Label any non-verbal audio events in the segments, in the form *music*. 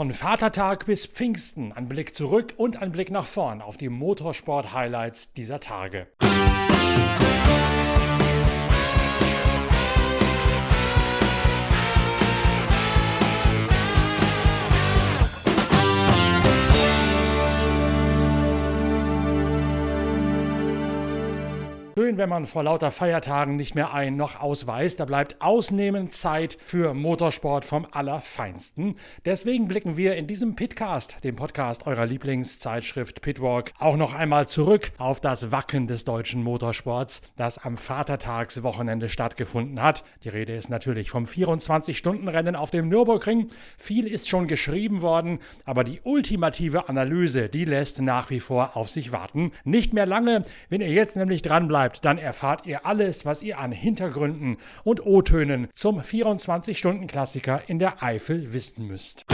Von Vatertag bis Pfingsten ein Blick zurück und ein Blick nach vorn auf die Motorsport-Highlights dieser Tage. Schön, wenn man vor lauter Feiertagen nicht mehr ein noch ausweist. Da bleibt ausnehmend Zeit für Motorsport vom Allerfeinsten. Deswegen blicken wir in diesem Pitcast, dem Podcast eurer Lieblingszeitschrift Pitwalk, auch noch einmal zurück auf das Wacken des deutschen Motorsports, das am Vatertagswochenende stattgefunden hat. Die Rede ist natürlich vom 24-Stunden-Rennen auf dem Nürburgring. Viel ist schon geschrieben worden, aber die ultimative Analyse, die lässt nach wie vor auf sich warten. Nicht mehr lange, wenn ihr jetzt nämlich dran bleibt dann erfahrt ihr alles, was ihr an Hintergründen und O-Tönen zum 24-Stunden-Klassiker in der Eifel wissen müsst.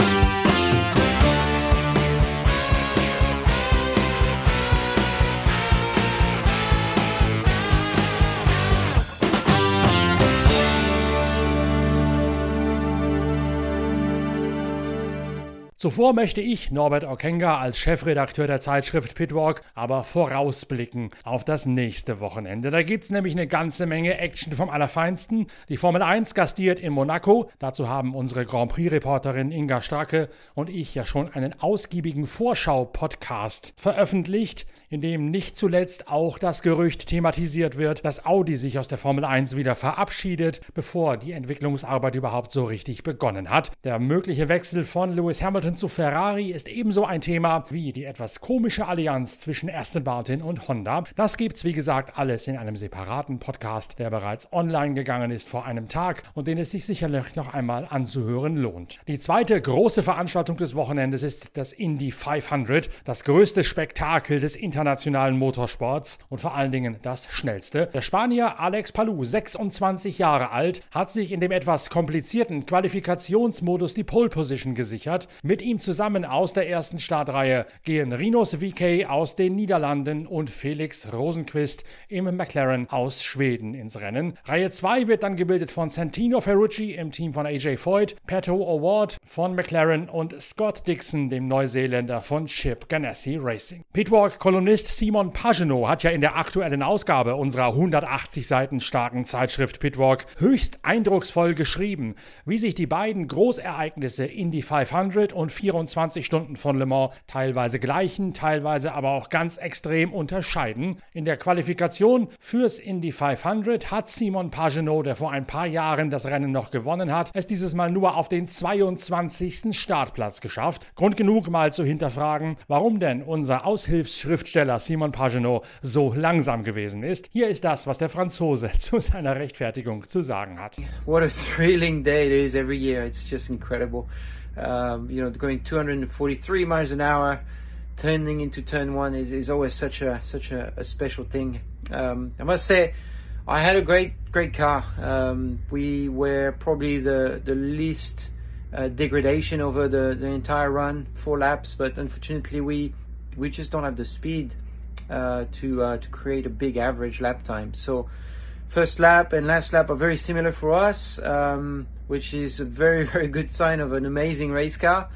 Zuvor möchte ich, Norbert Okenga, als Chefredakteur der Zeitschrift Pitwalk, aber vorausblicken auf das nächste Wochenende. Da gibt es nämlich eine ganze Menge Action vom Allerfeinsten. Die Formel 1 gastiert in Monaco. Dazu haben unsere Grand Prix-Reporterin Inga Stracke und ich ja schon einen ausgiebigen Vorschau-Podcast veröffentlicht, in dem nicht zuletzt auch das Gerücht thematisiert wird, dass Audi sich aus der Formel 1 wieder verabschiedet, bevor die Entwicklungsarbeit überhaupt so richtig begonnen hat. Der mögliche Wechsel von Lewis Hamilton Zu Ferrari ist ebenso ein Thema wie die etwas komische Allianz zwischen Aston Martin und Honda. Das gibt's wie gesagt alles in einem separaten Podcast, der bereits online gegangen ist vor einem Tag und den es sich sicherlich noch einmal anzuhören lohnt. Die zweite große Veranstaltung des Wochenendes ist das Indy 500, das größte Spektakel des internationalen Motorsports und vor allen Dingen das schnellste. Der Spanier Alex Palou, 26 Jahre alt, hat sich in dem etwas komplizierten Qualifikationsmodus die Pole Position gesichert. Mit mit ihm zusammen aus der ersten Startreihe gehen Rinos VK aus den Niederlanden und Felix Rosenquist im McLaren aus Schweden ins Rennen. Reihe 2 wird dann gebildet von Santino Ferrucci im Team von AJ Foyt, Pato Award von McLaren und Scott Dixon, dem Neuseeländer von Chip Ganassi Racing. Pitwalk-Kolumnist Simon Pagenaud hat ja in der aktuellen Ausgabe unserer 180 Seiten starken Zeitschrift Pitwalk höchst eindrucksvoll geschrieben, wie sich die beiden Großereignisse Indy 500 und und 24 Stunden von Le Mans teilweise gleichen, teilweise aber auch ganz extrem unterscheiden. In der Qualifikation fürs Indy 500 hat Simon Pagenaud, der vor ein paar Jahren das Rennen noch gewonnen hat, es dieses Mal nur auf den 22. Startplatz geschafft. Grund genug mal zu hinterfragen, warum denn unser Aushilfsschriftsteller Simon Pagenaud so langsam gewesen ist. Hier ist das, was der Franzose *laughs* zu seiner Rechtfertigung zu sagen hat. What a thrilling day it is every year. It's just incredible. Um, you know, going 243 miles an hour, turning into turn one is, is always such a such a, a special thing. Um, I must say, I had a great great car. Um, we were probably the the least uh, degradation over the, the entire run, four laps, but unfortunately we we just don't have the speed uh, to uh, to create a big average lap time. So first lap and last lap are very similar for us. Um, which is a very *laughs* very good sign of an amazing race car.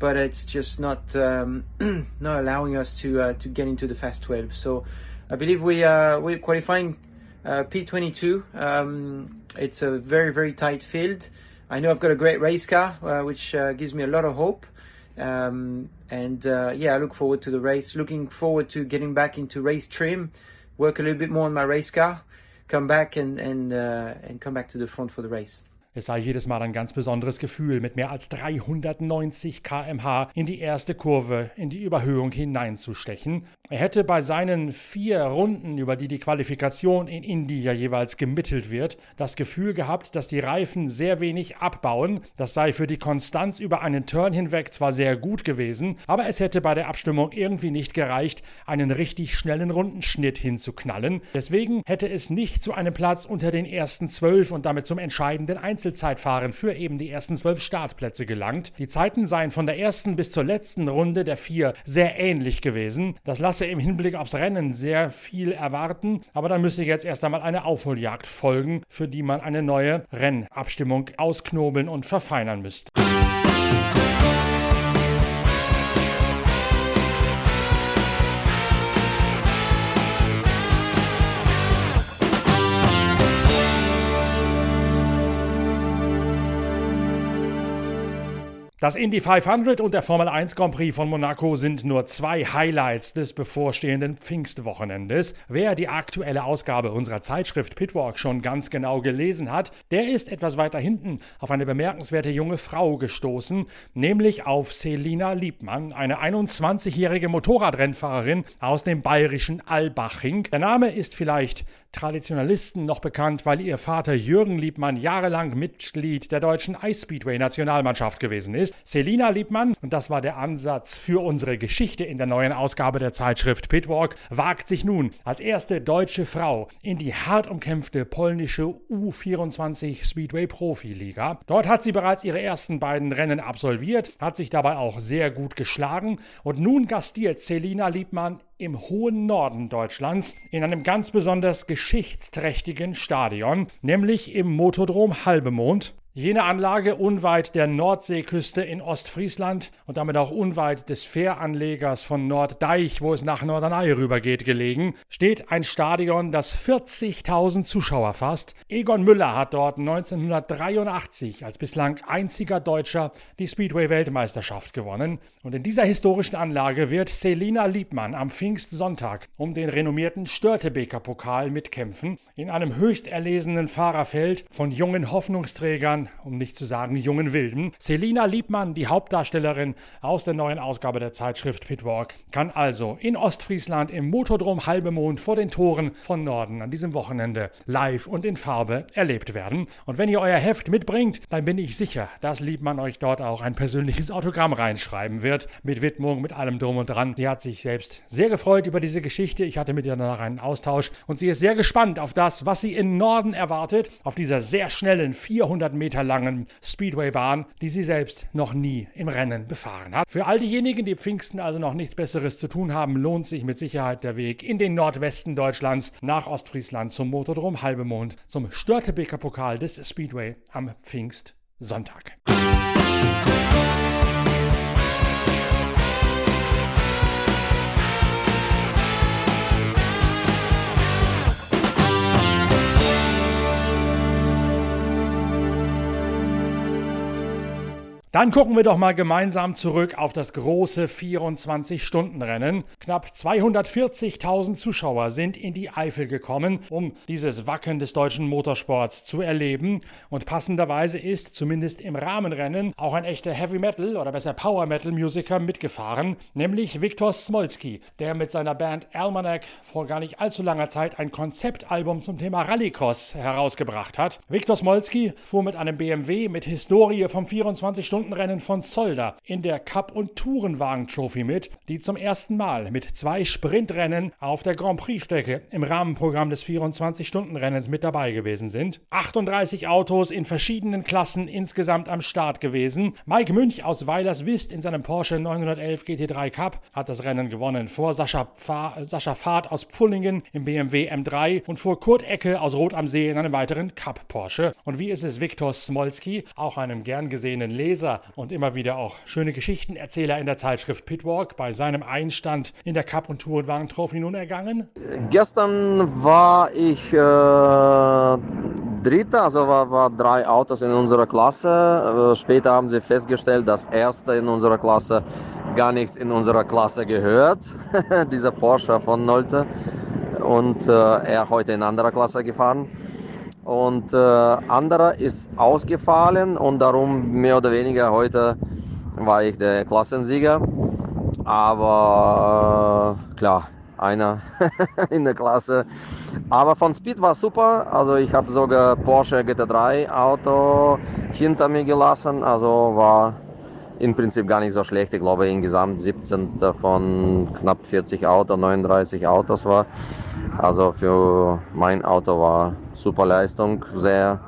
But it's just not um, *clears throat* not allowing us to uh, to get into the fast 12. So I believe we uh, we're qualifying uh, P22. Um, it's a very very tight field. I know I've got a great race car, uh, which uh, gives me a lot of hope. Um, and uh, yeah, I look forward to the race. Looking forward to getting back into race trim, work a little bit more on my race car, come back and and uh, and come back to the front for the race. Es sei jedes Mal ein ganz besonderes Gefühl, mit mehr als 390 km/h in die erste Kurve, in die Überhöhung hineinzustechen. Er hätte bei seinen vier Runden, über die die Qualifikation in India jeweils gemittelt wird, das Gefühl gehabt, dass die Reifen sehr wenig abbauen. Das sei für die Konstanz über einen Turn hinweg zwar sehr gut gewesen, aber es hätte bei der Abstimmung irgendwie nicht gereicht, einen richtig schnellen Rundenschnitt hinzuknallen. Deswegen hätte es nicht zu einem Platz unter den ersten zwölf und damit zum entscheidenden Einzel Einzelzeitfahren für eben die ersten zwölf Startplätze gelangt. Die Zeiten seien von der ersten bis zur letzten Runde der vier sehr ähnlich gewesen. Das lasse im Hinblick aufs Rennen sehr viel erwarten, aber dann müsse jetzt erst einmal eine Aufholjagd folgen, für die man eine neue Rennabstimmung ausknobeln und verfeinern müsste. Das Indy 500 und der Formel 1 Grand Prix von Monaco sind nur zwei Highlights des bevorstehenden Pfingstwochenendes. Wer die aktuelle Ausgabe unserer Zeitschrift Pitwalk schon ganz genau gelesen hat, der ist etwas weiter hinten auf eine bemerkenswerte junge Frau gestoßen, nämlich auf Selina Liebmann, eine 21-jährige Motorradrennfahrerin aus dem bayerischen Albaching. Der Name ist vielleicht Traditionalisten noch bekannt, weil ihr Vater Jürgen Liebmann jahrelang Mitglied der deutschen Ice-Speedway-Nationalmannschaft gewesen ist. Selina Liebmann, und das war der Ansatz für unsere Geschichte in der neuen Ausgabe der Zeitschrift Pitwalk, wagt sich nun als erste deutsche Frau in die hart umkämpfte polnische U24 Speedway Profiliga. Dort hat sie bereits ihre ersten beiden Rennen absolviert, hat sich dabei auch sehr gut geschlagen und nun gastiert Selina Liebmann im hohen Norden Deutschlands in einem ganz besonders geschichtsträchtigen Stadion, nämlich im Motodrom Halbemond. Jene Anlage unweit der Nordseeküste in Ostfriesland und damit auch unweit des Fähranlegers von Norddeich, wo es nach Norderney rübergeht, gelegen, steht ein Stadion, das 40.000 Zuschauer fasst. Egon Müller hat dort 1983 als bislang einziger Deutscher die Speedway-Weltmeisterschaft gewonnen. Und in dieser historischen Anlage wird Selina Liebmann am Pfingstsonntag um den renommierten Störtebeker Pokal mitkämpfen, in einem höchst erlesenen Fahrerfeld von jungen Hoffnungsträgern um nicht zu sagen jungen Wilden. Selina Liebmann, die Hauptdarstellerin aus der neuen Ausgabe der Zeitschrift Pitwalk, kann also in Ostfriesland im Motodrom Halbemond vor den Toren von Norden an diesem Wochenende live und in Farbe erlebt werden. Und wenn ihr euer Heft mitbringt, dann bin ich sicher, dass Liebmann euch dort auch ein persönliches Autogramm reinschreiben wird, mit Widmung, mit allem drum und dran. Sie hat sich selbst sehr gefreut über diese Geschichte. Ich hatte mit ihr danach einen Austausch und sie ist sehr gespannt auf das, was sie in Norden erwartet, auf dieser sehr schnellen 400 Meter Meter langen Speedwaybahn, die sie selbst noch nie im Rennen befahren hat. Für all diejenigen, die Pfingsten also noch nichts Besseres zu tun haben, lohnt sich mit Sicherheit der Weg in den Nordwesten Deutschlands nach Ostfriesland zum Motodrom Halbemond zum Störtebeker Pokal des Speedway am Pfingstsonntag. Dann gucken wir doch mal gemeinsam zurück auf das große 24-Stunden-Rennen. Knapp 240.000 Zuschauer sind in die Eifel gekommen, um dieses Wacken des deutschen Motorsports zu erleben. Und passenderweise ist zumindest im Rahmenrennen auch ein echter Heavy Metal oder besser Power Metal Musiker mitgefahren, nämlich Viktor Smolski, der mit seiner Band Almanac vor gar nicht allzu langer Zeit ein Konzeptalbum zum Thema Rallycross herausgebracht hat. Viktor Smolski fuhr mit einem BMW mit Historie vom 24 Stunden Stundenrennen von Zolder in der Cup- und Tourenwagen-Trophy mit, die zum ersten Mal mit zwei Sprintrennen auf der Grand Prix-Strecke im Rahmenprogramm des 24-Stunden-Rennens mit dabei gewesen sind. 38 Autos in verschiedenen Klassen insgesamt am Start gewesen. Mike Münch aus Weilerswist in seinem Porsche 911 GT3 Cup hat das Rennen gewonnen vor Sascha, Pfa Sascha Fahrt aus Pfullingen im BMW M3 und vor Kurt Ecke aus Rot am See in einem weiteren Cup Porsche. Und wie ist es Viktor Smolski, auch einem gern gesehenen Leser und immer wieder auch schöne Geschichtenerzähler in der Zeitschrift Pitwalk bei seinem Einstand in der Cup- und Tour- und Wagen-Trophy nun ergangen? Gestern war ich äh, Dritter, also war, war drei Autos in unserer Klasse. Äh, später haben sie festgestellt, dass Erste in unserer Klasse gar nichts in unserer Klasse gehört. *laughs* Dieser Porsche von Nolte. Und äh, er heute in anderer Klasse gefahren und äh, anderer ist ausgefallen und darum mehr oder weniger heute war ich der Klassensieger. Aber äh, klar, einer *laughs* in der Klasse. Aber von Speed war super. Also ich habe sogar Porsche GT3 Auto hinter mir gelassen. Also war im Prinzip gar nicht so schlecht. Ich glaube insgesamt 17 von knapp 40 Autos, 39 Autos war. Also für mein Auto war super Leistung, sehr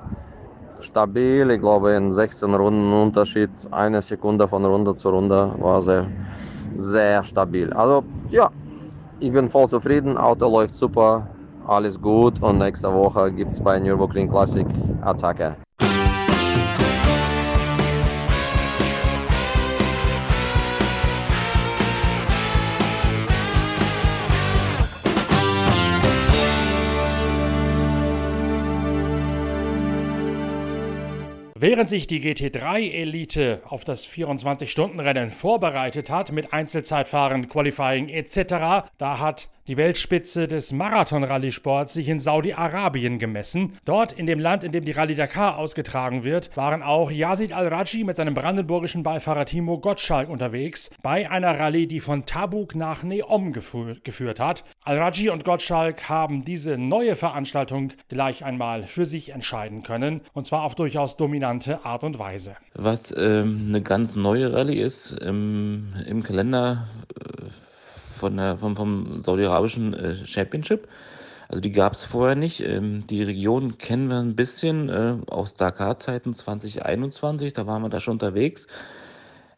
stabil. Ich glaube in 16 Runden Unterschied, eine Sekunde von Runde zu Runde war sehr, sehr stabil. Also ja, ich bin voll zufrieden. Auto läuft super, alles gut und nächste Woche gibt es bei Nürburgring Classic Attacke. Während sich die GT3-Elite auf das 24-Stunden-Rennen vorbereitet hat mit Einzelzeitfahren, Qualifying etc., da hat die Weltspitze des Marathon-Rallye-Sports sich in Saudi-Arabien gemessen. Dort, in dem Land, in dem die Rallye Dakar ausgetragen wird, waren auch Yazid Al-Raji mit seinem brandenburgischen Beifahrer Timo Gottschalk unterwegs, bei einer Rallye, die von Tabuk nach Neom geführt, hat. Al-Raji und Gottschalk haben diese neue Veranstaltung gleich einmal für sich entscheiden können, und zwar auf durchaus dominante Art und Weise. Was ähm, eine ganz neue Rallye ist, im, im Kalender äh, von der, vom, vom saudi-arabischen äh, Championship. Also die gab es vorher nicht. Ähm, die Region kennen wir ein bisschen äh, aus Dakar-Zeiten 2021. Da waren wir da schon unterwegs.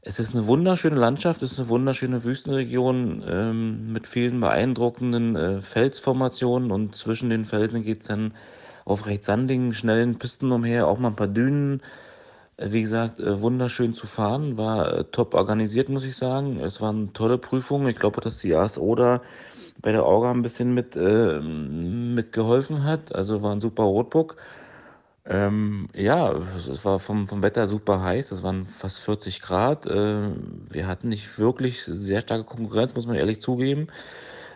Es ist eine wunderschöne Landschaft, es ist eine wunderschöne Wüstenregion ähm, mit vielen beeindruckenden äh, Felsformationen und zwischen den Felsen geht es dann auf recht sandigen, schnellen Pisten umher, auch mal ein paar Dünen. Wie gesagt, äh, wunderschön zu fahren, war äh, top organisiert, muss ich sagen. Es waren tolle Prüfungen. Ich glaube, dass die ASO da bei der Orga ein bisschen mit, äh, mitgeholfen hat. Also war ein super Rotbook. Ähm, ja, es war vom, vom Wetter super heiß. Es waren fast 40 Grad. Äh, wir hatten nicht wirklich sehr starke Konkurrenz, muss man ehrlich zugeben.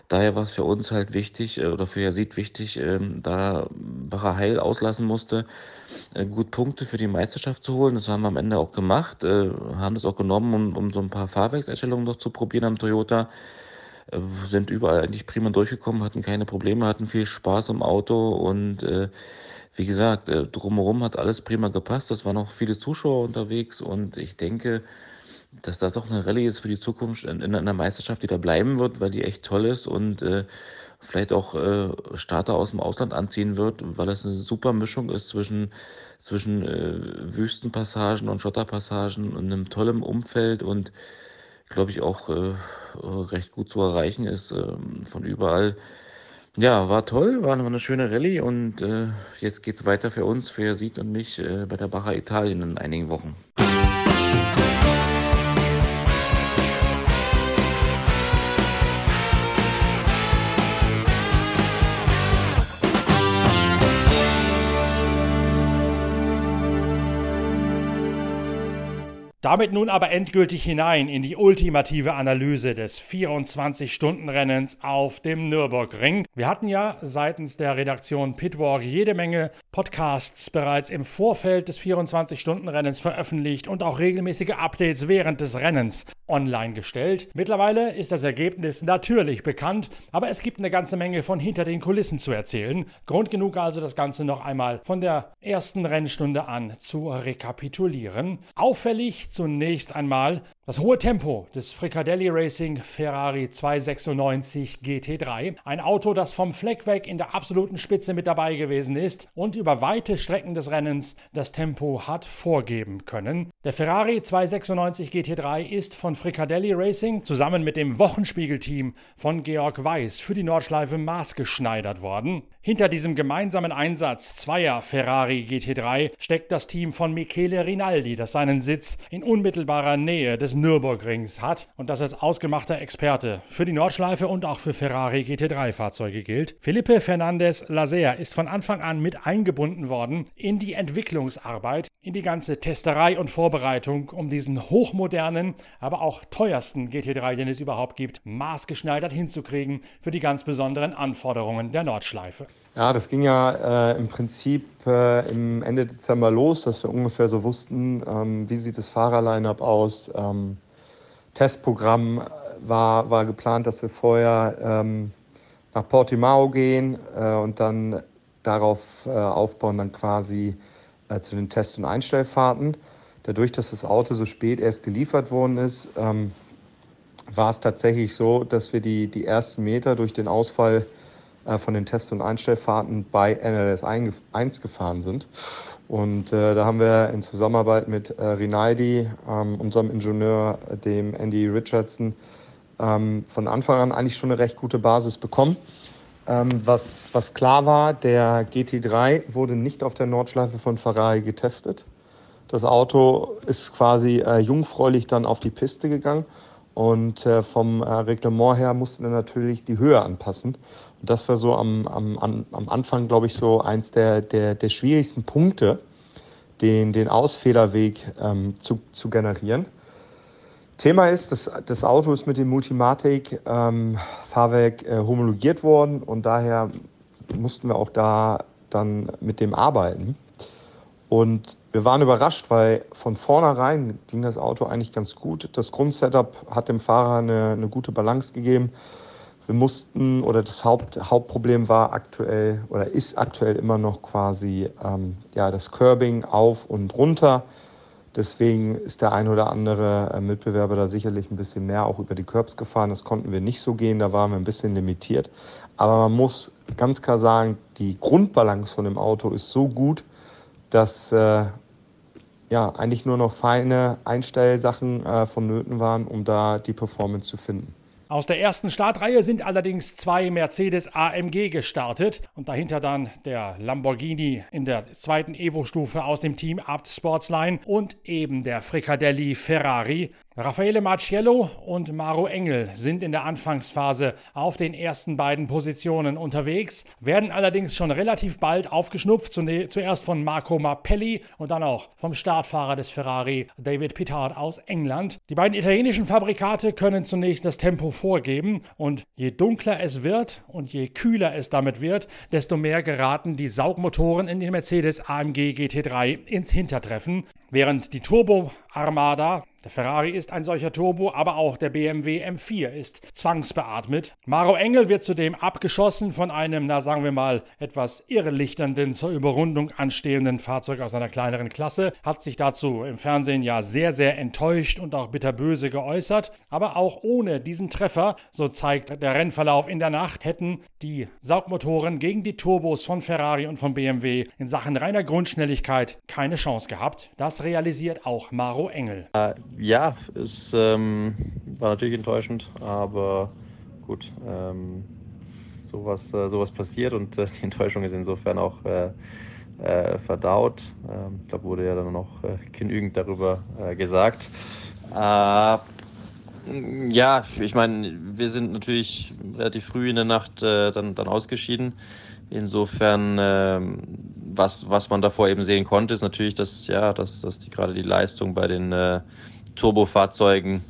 Daher war es für uns halt wichtig, äh, oder für Yazid wichtig, ähm, da Heil auslassen musste, äh, gut Punkte für die Meisterschaft zu holen. Das haben wir am Ende auch gemacht, äh, haben das auch genommen, um, um so ein paar Fahrwerkseinstellungen noch zu probieren am Toyota. Sind überall eigentlich prima durchgekommen, hatten keine Probleme, hatten viel Spaß im Auto und wie gesagt, drumherum hat alles prima gepasst. Es waren auch viele Zuschauer unterwegs und ich denke, dass das auch eine Rallye ist für die Zukunft in, in einer Meisterschaft, die da bleiben wird, weil die echt toll ist und äh, vielleicht auch äh, Starter aus dem Ausland anziehen wird, weil das eine super Mischung ist zwischen, zwischen äh, Wüstenpassagen und Schotterpassagen und einem tollen Umfeld und glaube ich auch äh, recht gut zu erreichen ist äh, von überall. Ja, war toll, war eine schöne Rallye und äh, jetzt geht's weiter für uns, für Sied und mich äh, bei der Bacher Italien in einigen Wochen. Damit nun aber endgültig hinein in die ultimative Analyse des 24-Stunden-Rennens auf dem Nürburgring. Wir hatten ja seitens der Redaktion Pitwalk jede Menge Podcasts bereits im Vorfeld des 24-Stunden-Rennens veröffentlicht und auch regelmäßige Updates während des Rennens online gestellt. Mittlerweile ist das Ergebnis natürlich bekannt, aber es gibt eine ganze Menge von hinter den Kulissen zu erzählen. Grund genug also, das Ganze noch einmal von der ersten Rennstunde an zu rekapitulieren. Auffällig zunächst einmal das hohe Tempo des Fricadelli Racing Ferrari 296 GT3. Ein Auto, das vom Fleck weg in der absoluten Spitze mit dabei gewesen ist und über weite Strecken des Rennens das Tempo hat vorgeben können. Der Ferrari 296 GT3 ist von Fricadelli Racing zusammen mit dem Wochenspiegelteam von Georg Weiß für die Nordschleife maßgeschneidert worden. Hinter diesem gemeinsamen Einsatz zweier Ferrari GT3 steckt das Team von Michele Rinaldi, das seinen Sitz in unmittelbarer Nähe des Nürburgrings hat und das als ausgemachter Experte für die Nordschleife und auch für Ferrari GT3-Fahrzeuge gilt. Felipe Fernandez Laser ist von Anfang an mit eingebunden worden in die Entwicklungsarbeit, in die ganze Testerei und Vorbereitung, um diesen hochmodernen, aber auch teuersten GT3, den es überhaupt gibt, maßgeschneidert hinzukriegen für die ganz besonderen Anforderungen der Nordschleife. Ja, das ging ja äh, im Prinzip äh, im Ende Dezember los, dass wir ungefähr so wussten, ähm, wie sieht das Fahrerline-up aus. Ähm, Testprogramm war, war geplant, dass wir vorher ähm, nach Portimao gehen äh, und dann darauf äh, aufbauen, dann quasi äh, zu den Test- und Einstellfahrten. Dadurch, dass das Auto so spät erst geliefert worden ist, ähm, war es tatsächlich so, dass wir die, die ersten Meter durch den Ausfall äh, von den Test- und Einstellfahrten bei NLS 1 gefahren sind. Und äh, da haben wir in Zusammenarbeit mit äh, Rinaldi, ähm, unserem Ingenieur, dem Andy Richardson, ähm, von Anfang an eigentlich schon eine recht gute Basis bekommen. Ähm, was, was klar war, der GT3 wurde nicht auf der Nordschleife von Ferrari getestet. Das Auto ist quasi äh, jungfräulich dann auf die Piste gegangen und äh, vom äh, Reglement her mussten wir natürlich die Höhe anpassen das war so am, am, am Anfang, glaube ich, so eins der, der, der schwierigsten Punkte, den, den Ausfederweg ähm, zu, zu generieren. Thema ist, dass das Auto ist mit dem Multimatic-Fahrwerk ähm, äh, homologiert worden und daher mussten wir auch da dann mit dem arbeiten. Und wir waren überrascht, weil von vornherein ging das Auto eigentlich ganz gut. Das Grundsetup hat dem Fahrer eine, eine gute Balance gegeben. Wir mussten, oder das Haupt, Hauptproblem war aktuell oder ist aktuell immer noch quasi ähm, ja, das Curbing auf und runter. Deswegen ist der ein oder andere äh, Mitbewerber da sicherlich ein bisschen mehr auch über die Curbs gefahren. Das konnten wir nicht so gehen, da waren wir ein bisschen limitiert. Aber man muss ganz klar sagen, die Grundbalance von dem Auto ist so gut, dass äh, ja, eigentlich nur noch feine Einstellsachen äh, vonnöten waren, um da die Performance zu finden. Aus der ersten Startreihe sind allerdings zwei Mercedes AMG gestartet und dahinter dann der Lamborghini in der zweiten Evo-Stufe aus dem Team Abt Sportsline und eben der Fricadelli Ferrari. Raffaele Marciello und Maro Engel sind in der Anfangsphase auf den ersten beiden Positionen unterwegs, werden allerdings schon relativ bald aufgeschnupft, zuerst von Marco Mappelli und dann auch vom Startfahrer des Ferrari David Pittard aus England. Die beiden italienischen Fabrikate können zunächst das Tempo vorgeben und je dunkler es wird und je kühler es damit wird, desto mehr geraten die Saugmotoren in den Mercedes AMG GT3 ins Hintertreffen, während die Turbo Armada der Ferrari ist ein solcher Turbo, aber auch der BMW M4 ist zwangsbeatmet. Maro Engel wird zudem abgeschossen von einem, na sagen wir mal, etwas irrlichternden zur Überrundung anstehenden Fahrzeug aus einer kleineren Klasse, hat sich dazu im Fernsehen ja sehr, sehr enttäuscht und auch bitterböse geäußert. Aber auch ohne diesen Treffer, so zeigt der Rennverlauf in der Nacht, hätten die Saugmotoren gegen die Turbos von Ferrari und von BMW in Sachen reiner Grundschnelligkeit keine Chance gehabt. Das realisiert auch Maro Engel. Äh, ja, es ähm, war natürlich enttäuschend, aber gut, ähm, sowas, äh, sowas passiert und äh, die Enttäuschung ist insofern auch äh, äh verdaut. Ähm, ich glaube, wurde ja dann noch äh, genügend darüber äh, gesagt. ja, ich meine, wir sind natürlich relativ früh in der Nacht dann, dann ausgeschieden. Insofern, ähm, was, was man davor eben sehen konnte, ist natürlich, dass, ja, dass, dass die, gerade die Leistung bei den Turbofahrzeugen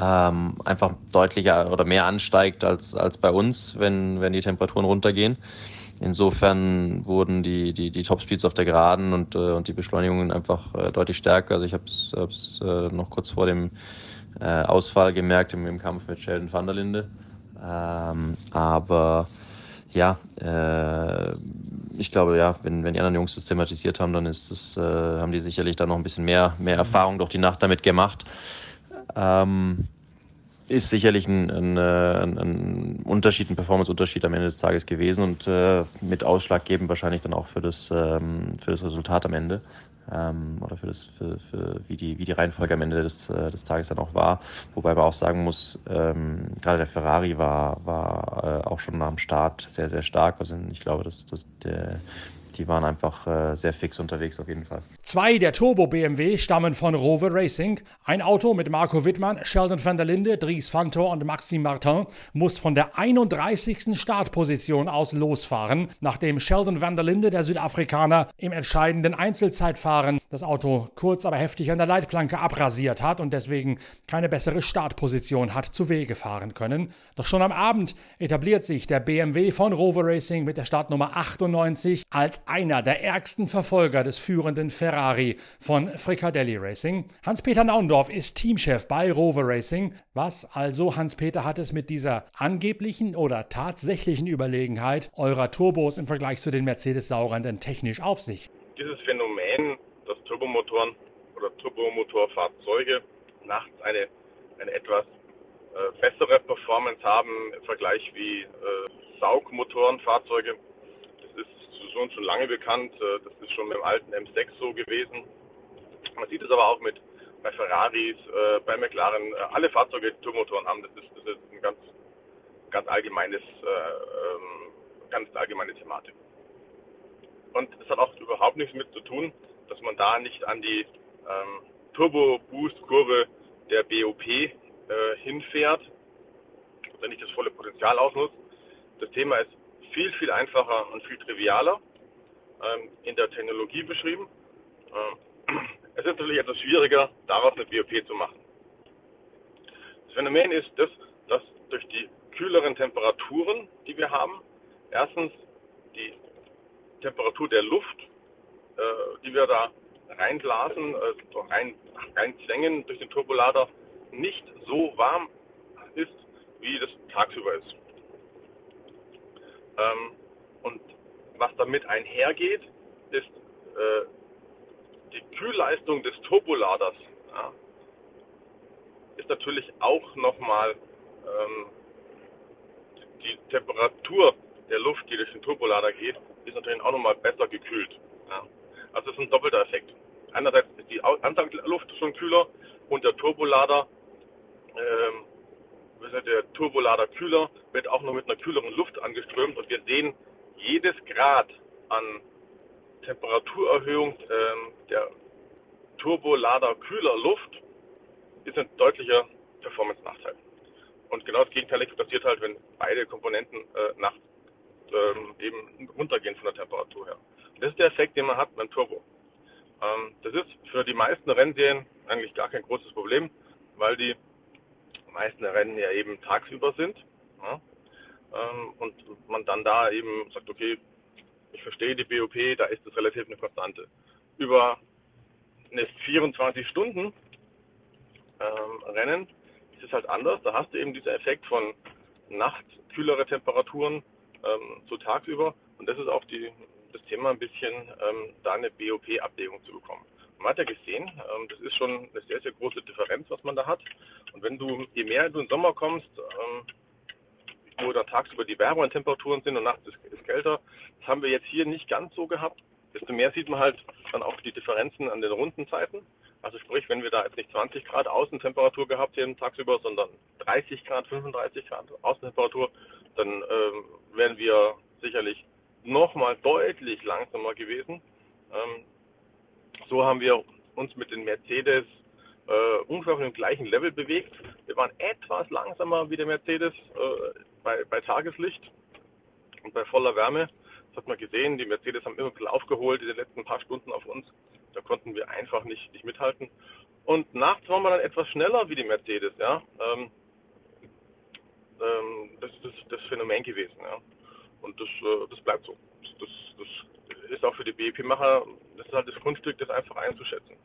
ähm, einfach deutlicher oder mehr ansteigt als, als bei uns, wenn, wenn die Temperaturen runtergehen. Insofern wurden die, die, die Topspeeds auf der Geraden und, äh, und die Beschleunigungen einfach äh, deutlich stärker. Also ich habe es äh, noch kurz vor dem äh, Ausfall gemerkt im, im Kampf mit Sheldon van der Linde. Ähm, aber ja, äh, ich glaube, ja, wenn, wenn die anderen Jungs das thematisiert haben, dann ist das, äh, haben die sicherlich dann noch ein bisschen mehr, mehr Erfahrung durch die Nacht damit gemacht. Ähm, ist sicherlich ein, ein, ein, ein Unterschied, ein Performance-Unterschied am Ende des Tages gewesen und äh, mit ausschlaggebend wahrscheinlich dann auch für das, ähm, für das Resultat am Ende ähm, oder für das, für, für wie die, wie die Reihenfolge am Ende des, äh, des Tages dann auch war. Wobei man auch sagen muss, ähm, gerade der Ferrari war, war äh, auch schon am Start sehr, sehr stark. Also ich glaube, dass, dass der, die waren einfach äh, sehr fix unterwegs auf jeden Fall. Zwei der Turbo-BMW stammen von Rover Racing. Ein Auto mit Marco Wittmann, Sheldon van der Linde, Dries Fantor und Maxime Martin muss von der 31. Startposition aus losfahren, nachdem Sheldon van der Linde, der Südafrikaner, im entscheidenden Einzelzeitfahren das Auto kurz aber heftig an der Leitplanke abrasiert hat und deswegen keine bessere Startposition hat zu Wege fahren können. Doch schon am Abend etabliert sich der BMW von Rover Racing mit der Startnummer 98 als einer der ärgsten Verfolger des führenden Ferrari von Fricadelli Racing. Hans-Peter Naundorf ist Teamchef bei Rover Racing. Was also, Hans-Peter, hat es mit dieser angeblichen oder tatsächlichen Überlegenheit eurer Turbos im Vergleich zu den Mercedes-Saugern denn technisch auf sich? Dieses Phänomen, dass Turbomotoren oder Turbomotorfahrzeuge nachts eine, eine etwas äh, bessere Performance haben im Vergleich wie äh, Saugmotorenfahrzeuge, schon, schon lange bekannt. Äh, das ist schon mit dem alten M6 so gewesen. Man sieht es aber auch mit bei Ferraris, äh, bei McLaren. Äh, alle Fahrzeuge, die Turbomotoren haben, das ist, das ist ein ganz, ganz allgemeines, ähm, ganz allgemeine Thematik. Und es hat auch überhaupt nichts mit zu tun, dass man da nicht an die ähm, Turbo-Boost-Kurve der BOP äh, hinfährt, oder nicht das volle Potenzial ausnutzt. Das Thema ist viel, viel einfacher und viel trivialer ähm, in der Technologie beschrieben. Ähm, *clears throat* es ist natürlich etwas schwieriger, daraus eine BOP zu machen. Das Phänomen ist das, dass durch die kühleren Temperaturen, die wir haben, erstens die Temperatur der Luft, äh, die wir da reinblasen, äh, rein, reinzwängen durch den Turbolader, nicht so warm ist, wie das tagsüber ist. Ähm, und was damit einhergeht, ist äh, die Kühlleistung des Turboladers. Ja, ist natürlich auch nochmal ähm, die Temperatur der Luft, die durch den Turbolader geht, ist natürlich auch nochmal besser gekühlt. Ja. Also es ist ein doppelter Effekt. Einerseits ist die Ansaugluft schon kühler und der Turbolader, der Turbolader kühler, wird auch noch mit einer kühleren Luft angeströmt und wir sehen jedes Grad an Temperaturerhöhung ähm, der Turbolader kühler Luft ist ein deutlicher Performance-Nachteil. Und genau das Gegenteilige passiert halt, wenn beide Komponenten äh, nachts ähm, eben runtergehen von der Temperatur her. Das ist der Effekt, den man hat beim Turbo. Ähm, das ist für die meisten Rennserien eigentlich gar kein großes Problem, weil die meisten Rennen ja eben tagsüber sind. Ja? Ähm, und man dann da eben sagt, okay, ich verstehe die BOP, da ist das relativ eine Konstante. Über eine 24 Stunden ähm, Rennen ist es halt anders. Da hast du eben diesen Effekt von nachts kühlere Temperaturen ähm, zu tagsüber. Und das ist auch die, das Thema ein bisschen, ähm, da eine BOP-Abwägung zu bekommen. Ja gesehen, ähm, das ist schon eine sehr, sehr große Differenz, was man da hat. Und wenn du, je mehr du im Sommer kommst, ähm, wo da tagsüber die wärmeren Temperaturen sind und nachts ist, ist kälter, das haben wir jetzt hier nicht ganz so gehabt. Desto mehr sieht man halt dann auch die Differenzen an den Rundenzeiten. Also sprich, wenn wir da jetzt nicht 20 Grad Außentemperatur gehabt hätten tagsüber, sondern 30 Grad, 35 Grad Außentemperatur, dann ähm, wären wir sicherlich nochmal deutlich langsamer gewesen. Ähm, so haben wir uns mit den Mercedes äh, ungefähr auf dem gleichen Level bewegt. Wir waren etwas langsamer wie der Mercedes äh, bei, bei Tageslicht und bei voller Wärme. Das hat man gesehen. Die Mercedes haben immer ein bisschen aufgeholt in den letzten paar Stunden auf uns. Da konnten wir einfach nicht, nicht mithalten. Und nachts waren wir dann etwas schneller wie die Mercedes, ja. Ähm, ähm, das ist das, das, Phänomen gewesen, ja. Und das, äh, das bleibt so. Das, das ist auch für die BEP-Macher, das ist halt das Grundstück, das einfach einzuschätzen.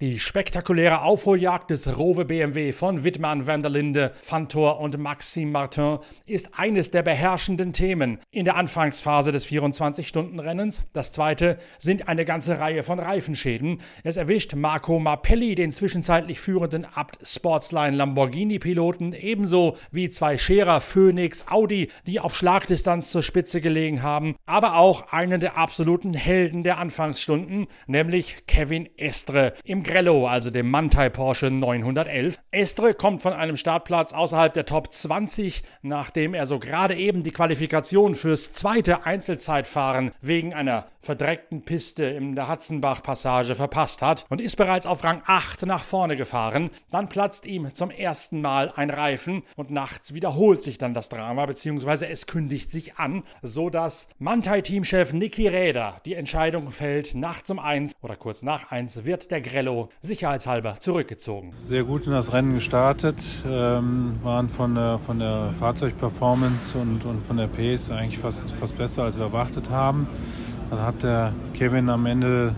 Die spektakuläre Aufholjagd des Rowe BMW von Wittmann van der Linde, Fantor und Maxime Martin ist eines der beherrschenden Themen in der Anfangsphase des 24-Stunden-Rennens. Das zweite sind eine ganze Reihe von Reifenschäden. Es erwischt Marco Mappelli, den zwischenzeitlich führenden Abt Sportsline Lamborghini-Piloten, ebenso wie zwei Scherer Phoenix Audi, die auf Schlagdistanz zur Spitze gelegen haben, aber auch einen der absoluten Helden der Anfangsstunden, nämlich Kevin Estre im Grello, also dem Mantai Porsche 911. Estre kommt von einem Startplatz außerhalb der Top 20, nachdem er so gerade eben die Qualifikation fürs zweite Einzelzeitfahren wegen einer verdreckten Piste in der Hatzenbach-Passage verpasst hat und ist bereits auf Rang 8 nach vorne gefahren. Dann platzt ihm zum ersten Mal ein Reifen und nachts wiederholt sich dann das Drama, beziehungsweise es kündigt sich an, so dass Mantai-Teamchef Niki Räder die Entscheidung fällt, nachts um 1 oder kurz nach 1 wird der Grello sicherheitshalber zurückgezogen. Sehr gut in das Rennen gestartet, ähm, waren von der, von der Fahrzeugperformance und, und von der Pace eigentlich fast, fast besser, als wir erwartet haben. Dann hat der Kevin am Ende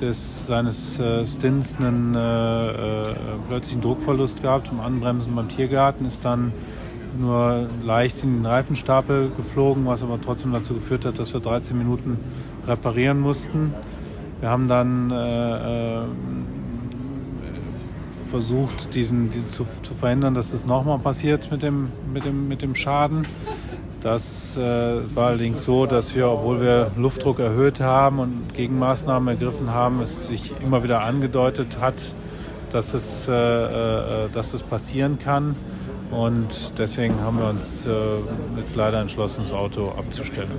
des, seines äh, Stints einen äh, äh, plötzlichen Druckverlust gehabt im Anbremsen beim Tiergarten, ist dann nur leicht in den Reifenstapel geflogen, was aber trotzdem dazu geführt hat, dass wir 13 Minuten reparieren mussten. Wir haben dann äh, äh, versucht, diesen, diesen zu, zu, verhindern, dass das nochmal passiert mit dem, mit, dem, mit dem Schaden. Das äh, war allerdings so, dass wir, obwohl wir Luftdruck erhöht haben und Gegenmaßnahmen ergriffen haben, es sich immer wieder angedeutet hat, dass es, äh, äh, dass es passieren kann. Und deswegen haben wir uns äh, jetzt leider entschlossen, das Auto abzustellen.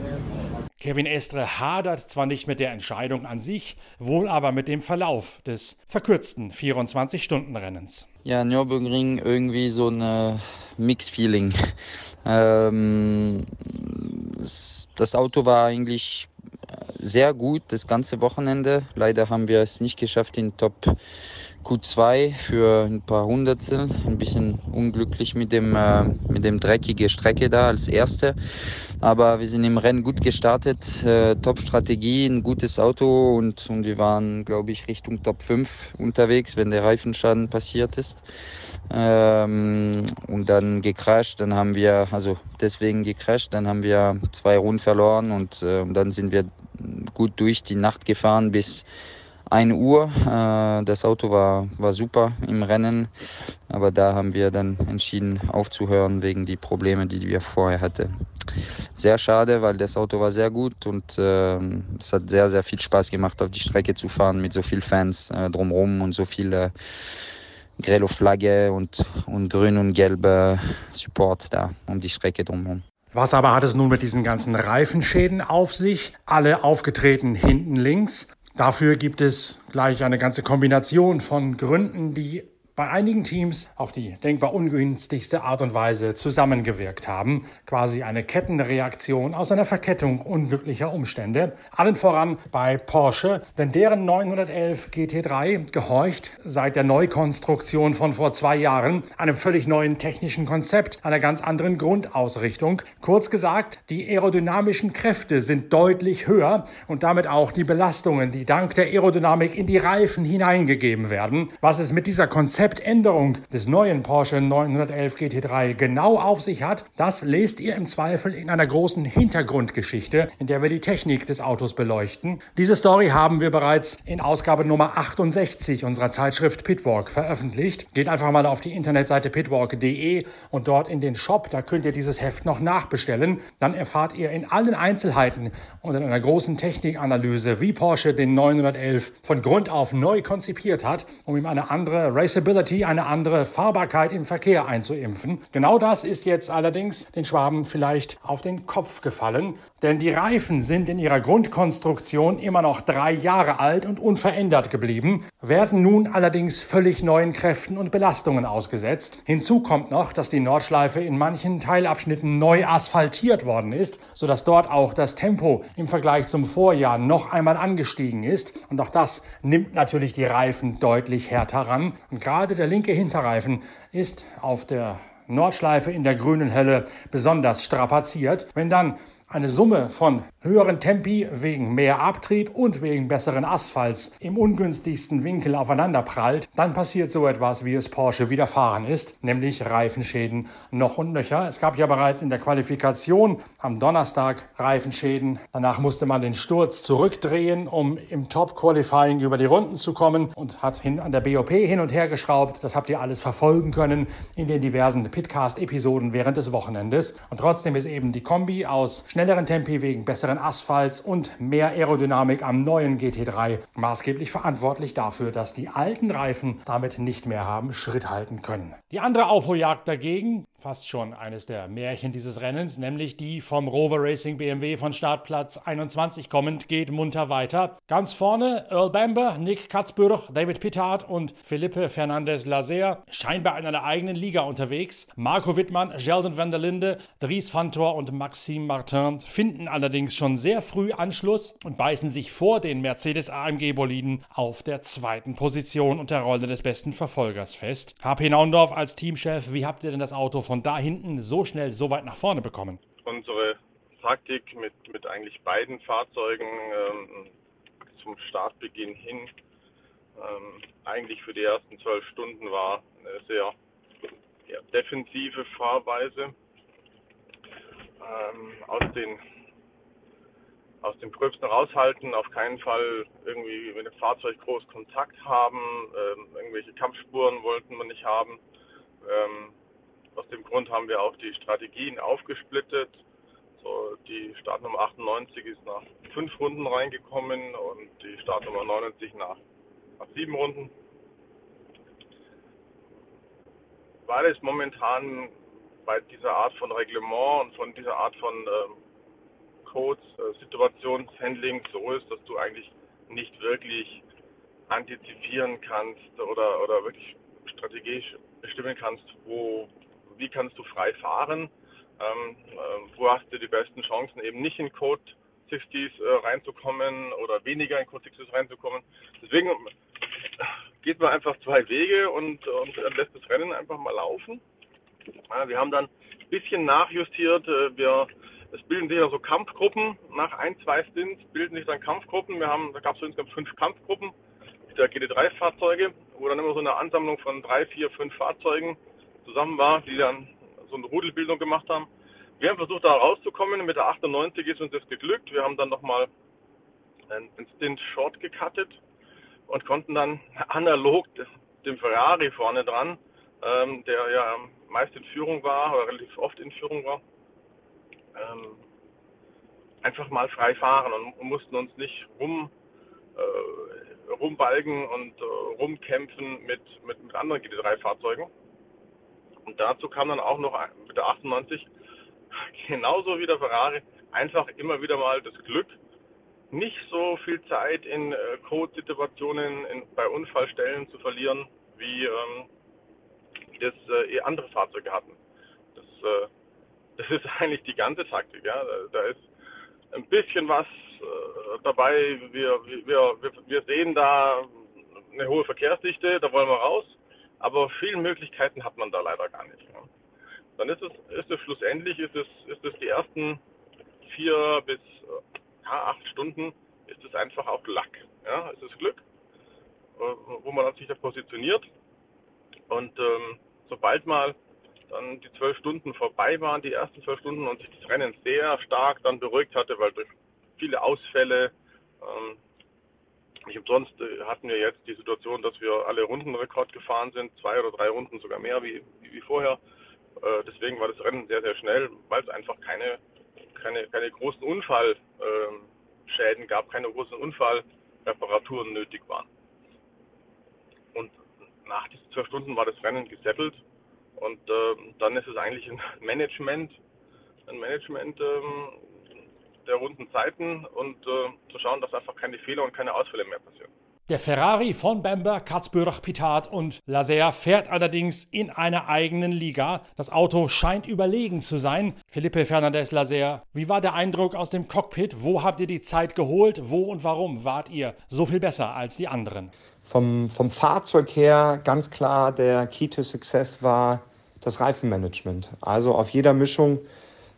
Kevin Estre hadert zwar nicht mit der Entscheidung an sich, wohl aber mit dem Verlauf des verkürzten 24-Stunden-Rennens. Ja, Nürburgring irgendwie so ein Mix-Feeling. *laughs* Ähm, das Auto war eigentlich sehr gut das ganze Wochenende. Leider haben wir es nicht geschafft in Top Q2 für ein paar Hundertstel. Ein bisschen unglücklich mit dem, äh, mit dem dreckige Strecke da als erste. Aber wir sind im Rennen gut gestartet. Äh, Top-Strategie, ein gutes Auto und, und wir waren, glaube ich, Richtung Top 5 unterwegs, wenn der Reifenschaden passiert ist. Ähm, und dann gecrashed. Dann haben wir, also deswegen gecrashed. Dann haben wir zwei Runden verloren und äh, dann sind wir gut durch die Nacht gefahren bis 1 Uhr. Äh, das Auto war, war super im Rennen, aber da haben wir dann entschieden aufzuhören wegen die Probleme, die wir vorher hatten. Sehr schade, weil das Auto war sehr gut und äh, es hat sehr, sehr viel Spaß gemacht, auf die Strecke zu fahren mit so vielen Fans äh, drumherum und so viele grelle Flagge und, und grün und gelbe Support da um die Strecke drumherum. Was aber hat es nun mit diesen ganzen Reifenschäden auf sich? Alle aufgetreten hinten links. Dafür gibt es gleich eine ganze Kombination von Gründen, die bei einigen Teams auf die denkbar ungünstigste Art und Weise zusammengewirkt haben. Quasi eine Kettenreaktion aus einer Verkettung unglücklicher Umstände. Allen voran bei Porsche, denn deren 911 GT3 gehorcht seit der Neukonstruktion von vor zwei Jahren einem völlig neuen technischen Konzept, einer ganz anderen Grundausrichtung. Kurz gesagt, die aerodynamischen Kräfte sind deutlich höher und damit auch die Belastungen, die dank der Aerodynamik in die Reifen hineingegeben werden. Was es mit dieser Konzept Konzeptänderung des neuen Porsche 911 GT3 genau auf sich hat, das lest ihr im Zweifel in einer großen Hintergrundgeschichte, in der wir die Technik des Autos beleuchten. Diese Story haben wir bereits in Ausgabe Nummer 68 unserer Zeitschrift Pitwalk veröffentlicht. Geht einfach mal auf die Internetseite pitwalk.de und dort in den Shop, da könnt ihr dieses Heft noch nachbestellen. Dann erfahrt ihr in allen Einzelheiten und in einer großen Technikanalyse, wie Porsche den 911 von Grund auf neu konzipiert hat, um ihm eine andere Raceability Mobility eine andere Fahrbarkeit im Verkehr einzuimpfen. Genau das ist jetzt allerdings den Schwaben vielleicht auf den Kopf gefallen, denn die Reifen sind in ihrer Grundkonstruktion immer noch drei Jahre alt und unverändert geblieben, werden nun allerdings völlig neuen Kräften und Belastungen ausgesetzt. Hinzu kommt noch, dass die Nordschleife in manchen Teilabschnitten neu asphaltiert worden ist, sodass dort auch das Tempo im Vergleich zum Vorjahr noch einmal angestiegen ist. Und auch das nimmt natürlich die Reifen deutlich härter ran. Und gerade Gerade der linke Hinterreifen ist auf der Nordschleife in der grünen Helle besonders strapaziert. Wenn dann eine Summe von höheren Tempi wegen mehr Abtrieb und wegen besseren Asphalts im ungünstigsten Winkel aufeinander prallt, dann passiert so etwas, wie es Porsche widerfahren ist, nämlich Reifenschäden noch und nöcher. Es gab ja bereits in der Qualifikation am Donnerstag Reifenschäden. Danach musste man den Sturz zurückdrehen, um im Top-Qualifying über die Runden zu kommen und hat hin an der BOP hin und her geschraubt. Das habt ihr alles verfolgen können in den diversen Pitcast-Episoden während des Wochenendes. Und trotzdem ist eben die Kombi aus schnelleren Tempi wegen besseren Asphalts und mehr Aerodynamik am neuen GT3 maßgeblich verantwortlich dafür, dass die alten Reifen damit nicht mehr haben Schritt halten können. Die andere Aufholjagd dagegen fast schon eines der Märchen dieses Rennens, nämlich die vom Rover Racing BMW von Startplatz 21 kommend, geht munter weiter. Ganz vorne Earl Bamber, Nick Katzbürch, David Pittard und Felipe Fernandez Lazer, scheinbar in einer eigenen Liga unterwegs. Marco Wittmann, Sheldon van der Linde, Dries van Tor und Maxime Martin finden allerdings schon sehr früh Anschluss und beißen sich vor den Mercedes AMG Boliden auf der zweiten Position und der Rolle des besten Verfolgers fest. HP Naundorf als Teamchef, wie habt ihr denn das Auto von da hinten so schnell so weit nach vorne bekommen? Unsere Taktik mit, mit eigentlich beiden Fahrzeugen ähm, zum Startbeginn hin ähm, eigentlich für die ersten zwölf Stunden war eine sehr ja, defensive Fahrweise. Ähm, aus den aus dem Gröbsten raushalten, auf keinen Fall irgendwie mit dem Fahrzeug groß Kontakt haben, ähm, irgendwelche Kampfspuren wollten wir nicht haben. Ähm, aus dem Grund haben wir auch die Strategien aufgesplittet. So, die Startnummer 98 ist nach fünf Runden reingekommen und die Startnummer 99 nach, nach sieben Runden. Weil es momentan bei dieser Art von Reglement und von dieser Art von ähm, Codes, äh, Situationshandling so ist, dass du eigentlich nicht wirklich antizipieren kannst oder, oder wirklich strategisch bestimmen kannst, wo, wie kannst du frei fahren, ähm, äh, wo hast du die besten Chancen, eben nicht in Code Kurzsixties äh, reinzukommen oder weniger in Kurzsixties reinzukommen. Deswegen geht man einfach zwei Wege und, und lässt das Rennen einfach mal laufen. Ja, wir haben dann ein bisschen nachjustiert. Äh, wir, es bilden sich ja so Kampfgruppen. Nach ein, zwei Stints bilden sich dann Kampfgruppen. Wir haben, da gab es insgesamt fünf Kampfgruppen der GT3-Fahrzeuge, wo dann immer so eine Ansammlung von drei, vier, fünf Fahrzeugen zusammen war, die dann so eine Rudelbildung gemacht haben. Wir haben versucht, da rauszukommen. Mit der 98 ist uns das geglückt. Wir haben dann nochmal einen Stint short gecuttet und konnten dann *laughs* analog dem Ferrari vorne dran, ähm, der ja meist in Führung war oder relativ oft in Führung war, ähm, einfach mal frei fahren und, und mussten uns nicht rum äh, rumbalgen und äh, rumkämpfen mit, mit, mit anderen GT3-Fahrzeugen. Und dazu kam dann auch noch mit der 98 *laughs* genauso wie der Ferrari einfach immer wieder mal das Glück, nicht so viel Zeit in äh, Code-Situationen, bei Unfallstellen zu verlieren, wie, ähm, das äh, eh andere Fahrzeuge hatten. Das, äh, *laughs* das ist eigentlich die ganze Taktik. Ja? Da, da ist ein bisschen was äh, dabei. Wir, wir, wir, wir sehen da eine hohe Verkehrsdichte, da wollen wir raus. Aber viele Möglichkeiten hat man da leider gar nicht. Ja? Dann ist es, ist es schlussendlich, ist es, ist es die ersten vier bis ja, acht Stunden ist es einfach auch Lack. Ja, es ist Glück, äh, wo man sich da positioniert. Und ähm, sobald mal dann die zwölf Stunden vorbei waren, die ersten zwölf Stunden und sich das Rennen sehr stark dann beruhigt hatte, weil durch viele Ausfälle, ähm, nicht umsonst äh, hatten wir jetzt die Situation, dass wir alle Rundenrekord gefahren sind, zwei oder drei Runden sogar mehr wie, wie, vorher. Äh, deswegen war das Rennen sehr, sehr schnell, weil es einfach keine keine, keine großen Unfallschäden gab, keine großen Unfallreparaturen nötig waren. Und nach diesen zwölf Stunden war das Rennen gesettelt und ähm, dann ist es eigentlich ein Management, ein Management ähm, der runden Zeiten und äh, zu schauen, dass einfach keine Fehler und keine Ausfälle mehr passieren. Der Ferrari von Bamber, Katzbürch, Pitat und Laser fährt allerdings in einer eigenen Liga. Das Auto scheint überlegen zu sein. Felipe Fernandez Laser, wie war der Eindruck aus dem Cockpit? Wo habt ihr die Zeit geholt? Wo und warum wart ihr so viel besser als die anderen? Vom, vom Fahrzeug her ganz klar, der Key to Success war das Reifenmanagement. Also auf jeder Mischung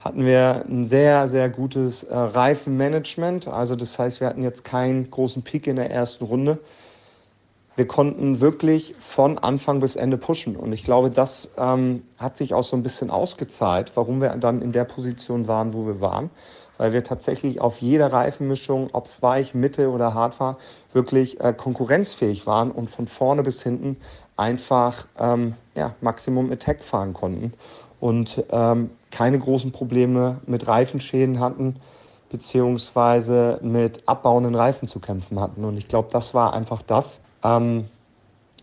hatten wir ein sehr, sehr gutes äh, Reifenmanagement. Also das heißt, wir hatten jetzt keinen großen Peak in der ersten Runde. Wir konnten wirklich von Anfang bis Ende pushen. Und ich glaube, das ähm, hat sich auch so ein bisschen ausgezahlt, warum wir dann in der Position waren, wo wir waren. Weil wir tatsächlich auf jeder Reifenmischung, ob es weich, Mitte oder hart war, wirklich äh, konkurrenzfähig waren und von vorne bis hinten einfach ähm, ja, Maximum Attack fahren konnten und ähm, keine großen Probleme mit Reifenschäden hatten, beziehungsweise mit abbauenden Reifen zu kämpfen hatten. Und ich glaube, das war einfach das, ähm,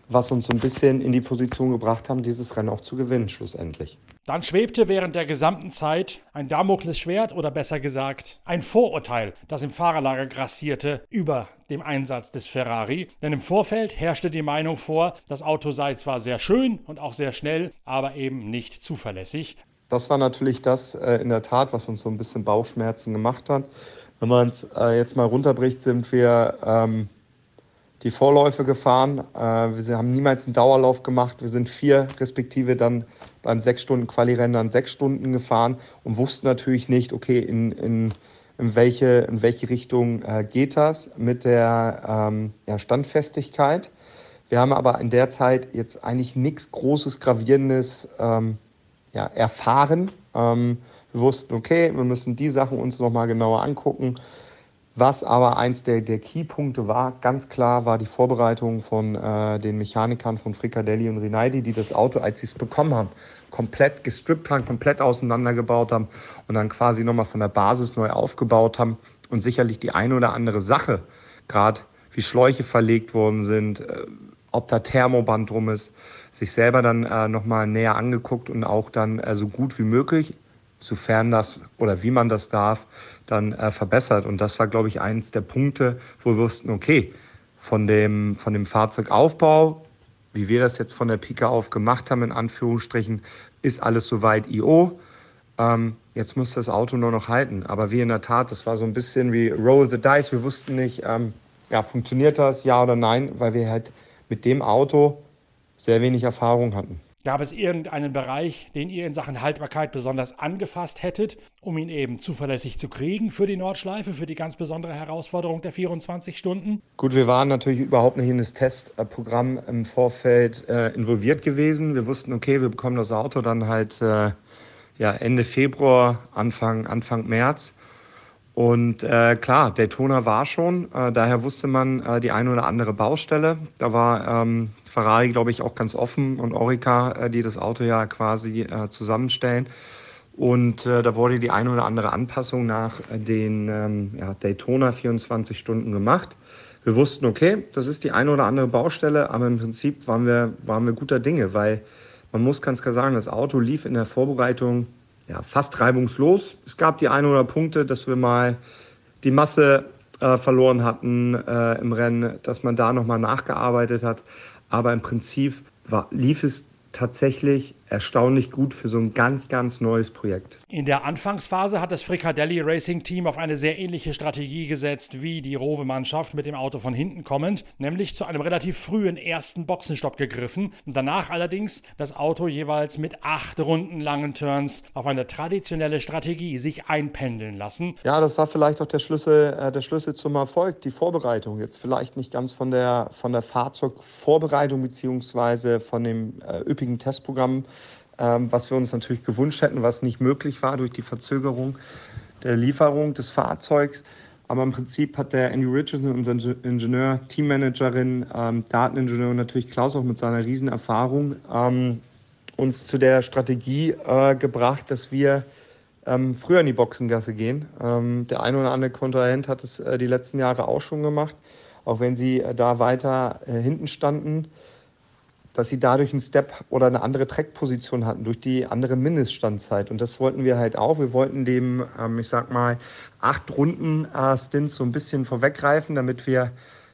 was uns so ein bisschen in die Position gebracht haben, dieses Rennen auch zu gewinnen, schlussendlich. Dann schwebte während der gesamten Zeit ein Damoklesschwert oder besser gesagt ein Vorurteil, das im Fahrerlager grassierte, über dem Einsatz des Ferrari. Denn im Vorfeld herrschte die Meinung vor, das Auto sei zwar sehr schön und auch sehr schnell, aber eben nicht zuverlässig. Das war natürlich das äh, in der Tat, was uns so ein bisschen Bauchschmerzen gemacht hat. Wenn man es äh, jetzt mal runterbricht, sind wir ähm, die Vorläufe gefahren. Äh, wir haben niemals einen Dauerlauf gemacht. Wir sind vier respektive dann beim sechs Stunden Quali-Rennen sechs Stunden gefahren und wussten natürlich nicht, okay, in, in, in, welche, in welche Richtung äh, geht das mit der ähm, ja, Standfestigkeit. Wir haben aber in der Zeit jetzt eigentlich nichts Großes, Gravierendes ähm, ja, erfahren. Ähm, wir wussten, okay, wir müssen die Sachen uns nochmal genauer angucken. Was aber eins der, der Keypunkte war, ganz klar, war die Vorbereitung von äh, den Mechanikern von Fricadelli und Rinaldi, die das Auto, als sie es bekommen haben, komplett gestrippt haben, komplett auseinandergebaut haben und dann quasi nochmal von der Basis neu aufgebaut haben und sicherlich die eine oder andere Sache, gerade wie Schläuche verlegt worden sind, äh, ob da Thermoband drum ist, sich selber dann äh, nochmal näher angeguckt und auch dann äh, so gut wie möglich sofern das oder wie man das darf, dann äh, verbessert. Und das war, glaube ich, eines der Punkte, wo wir wussten, okay, von dem, von dem Fahrzeugaufbau, wie wir das jetzt von der Pika auf gemacht haben, in Anführungsstrichen, ist alles soweit IO. ähm, jetzt muss das Auto nur noch halten. Aber wie in der Tat, das war so ein bisschen wie Roll the Dice. Wir wussten nicht, ähm, ja, funktioniert das, ja oder nein, weil wir halt mit dem Auto sehr wenig Erfahrung hatten. Gab es irgendeinen Bereich, den ihr in Sachen Haltbarkeit besonders angefasst hättet, um ihn eben zuverlässig zu kriegen für die Nordschleife, für die ganz besondere Herausforderung der 24 Stunden? Gut, wir waren natürlich überhaupt nicht in das Testprogramm im Vorfeld äh, involviert gewesen. Wir wussten, okay, wir bekommen das Auto dann halt äh, ja, Ende Februar, Anfang, Anfang März. Und äh, klar, Daytona war schon, äh, daher wusste man äh, die eine oder andere Baustelle. Da war ähm, Ferrari, glaube ich, auch ganz offen und Orica, äh, die das Auto ja quasi äh, zusammenstellen. Und äh, da wurde die eine oder andere Anpassung nach den ähm, ja, Daytona 24 Stunden gemacht. Wir wussten, okay, das ist die eine oder andere Baustelle, aber im Prinzip waren wir, waren wir guter Dinge, weil man muss ganz klar sagen, das Auto lief in der Vorbereitung ja, fast reibungslos. Es gab die ein oder Punkte, dass wir mal die Masse äh, verloren hatten äh, im Rennen, dass man da nochmal nachgearbeitet hat. Aber im Prinzip war, lief es tatsächlich erstaunlich gut für so ein ganz, ganz neues Projekt. In der Anfangsphase hat das Fricadelli Racing Team auf eine sehr ähnliche Strategie gesetzt wie die Rowe-Mannschaft mit dem Auto von hinten kommend, nämlich zu einem relativ frühen ersten Boxenstopp gegriffen und danach allerdings das Auto jeweils mit acht Runden langen Turns auf eine traditionelle Strategie sich einpendeln lassen. Ja, das war vielleicht auch der Schlüssel, äh, der Schlüssel zum Erfolg, die Vorbereitung. Jetzt vielleicht nicht ganz von der, von der Fahrzeugvorbereitung beziehungsweise von dem äh, üppigen Testprogramm was wir uns natürlich gewünscht hätten, was nicht möglich war durch die Verzögerung der Lieferung des Fahrzeugs. Aber im Prinzip hat der Andy Richardson, unser Ingenieur, Teammanagerin, ähm, Dateningenieur und natürlich Klaus auch mit seiner Riesenerfahrung ähm, uns zu der Strategie äh, gebracht, dass wir ähm, früher in die Boxengasse gehen. Ähm, der eine oder andere Kontrahent hat es äh, die letzten Jahre auch schon gemacht, auch wenn sie äh, da weiter äh, hinten standen dass sie dadurch einen Step oder eine andere Trackposition hatten durch die andere Mindeststandzeit. Und das wollten wir halt auch. Wir wollten dem, ähm, ich sag mal, acht Runden äh, Stints so ein bisschen vorweggreifen, damit wir,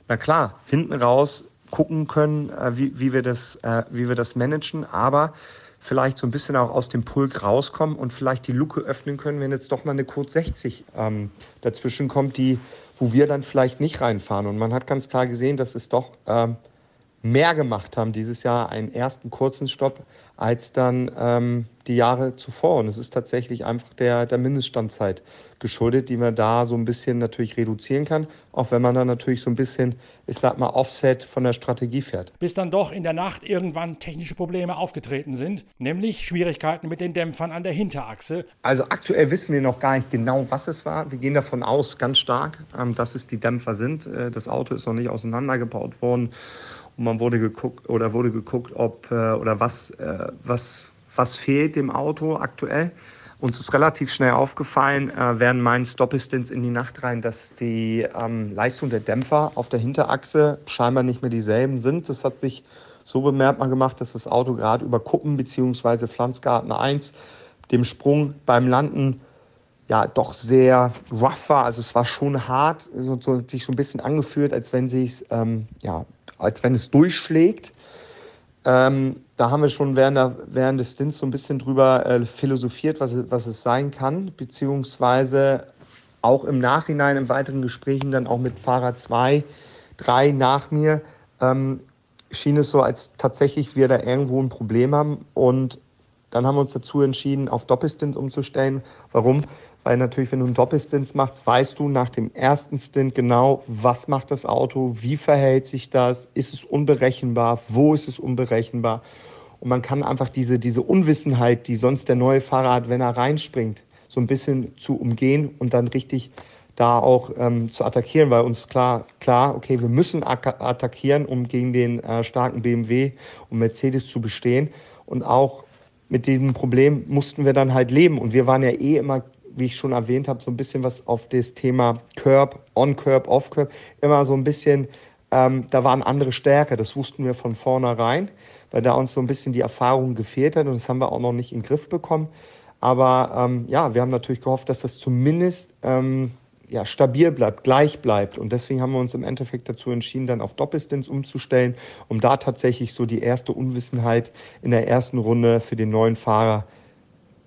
na klar, hinten raus gucken können, äh, wie, wie, wir das, äh, wie wir das managen, aber vielleicht so ein bisschen auch aus dem Pulk rauskommen und vielleicht die Luke öffnen können, wenn jetzt doch mal eine Code 60 ähm, dazwischen kommt, die, wo wir dann vielleicht nicht reinfahren. Und man hat ganz klar gesehen, dass es doch ähm, mehr gemacht haben dieses Jahr, einen ersten kurzen Stopp, als dann ähm, die Jahre zuvor. Und es ist tatsächlich einfach der, der Mindeststandzeit geschuldet, die man da so ein bisschen natürlich reduzieren kann, auch wenn man dann natürlich so ein bisschen, ich sag mal, Offset von der Strategie fährt. Bis dann doch in der Nacht irgendwann technische Probleme aufgetreten sind, nämlich Schwierigkeiten mit den Dämpfern an der Hinterachse. Also aktuell wissen wir noch gar nicht genau, was es war. Wir gehen davon aus, ganz stark, ähm, dass es die Dämpfer sind. Äh, das Auto ist noch nicht auseinandergebaut worden und man wurde geguckt oder wurde geguckt, ob äh, oder was, äh, was, was fehlt dem Auto aktuell. Uns ist relativ schnell aufgefallen, äh, während meines Doppelstins in die Nacht rein, dass die ähm, Leistung der Dämpfer auf der Hinterachse scheinbar nicht mehr dieselben sind. Das hat sich so bemerkbar gemacht, dass das Auto gerade über Kuppen bzw. Pflanzgarten 1 dem Sprung beim Landen ja doch sehr rough war. Also es war schon hart, so, so sich so ein bisschen angeführt, als wenn sich ähm, ja als wenn es durchschlägt. Ähm, da haben wir schon während, der, während des Stints so ein bisschen drüber äh, philosophiert, was, was es sein kann, beziehungsweise auch im Nachhinein in weiteren Gesprächen dann auch mit Fahrer 2, 3 nach mir ähm, schien es so, als tatsächlich wir da irgendwo ein Problem haben und dann haben wir uns dazu entschieden, auf Doppelstint umzustellen. Warum? Weil natürlich, wenn du einen Doppelstint machst, weißt du nach dem ersten Stint genau, was macht das Auto, wie verhält sich das, ist es unberechenbar, wo ist es unberechenbar. Und man kann einfach diese, diese Unwissenheit, die sonst der neue Fahrer hat, wenn er reinspringt, so ein bisschen zu umgehen und dann richtig da auch ähm, zu attackieren, weil uns klar, klar, okay, wir müssen attackieren, um gegen den äh, starken BMW und Mercedes zu bestehen. Und auch mit diesem Problem mussten wir dann halt leben. Und wir waren ja eh immer wie ich schon erwähnt habe, so ein bisschen was auf das Thema Curb, On-Curb, Off-Curb, immer so ein bisschen, ähm, da waren andere Stärke, das wussten wir von vornherein, weil da uns so ein bisschen die Erfahrung gefehlt hat und das haben wir auch noch nicht in den Griff bekommen. Aber ähm, ja, wir haben natürlich gehofft, dass das zumindest ähm, ja, stabil bleibt, gleich bleibt. Und deswegen haben wir uns im Endeffekt dazu entschieden, dann auf Doppelstints umzustellen, um da tatsächlich so die erste Unwissenheit in der ersten Runde für den neuen Fahrer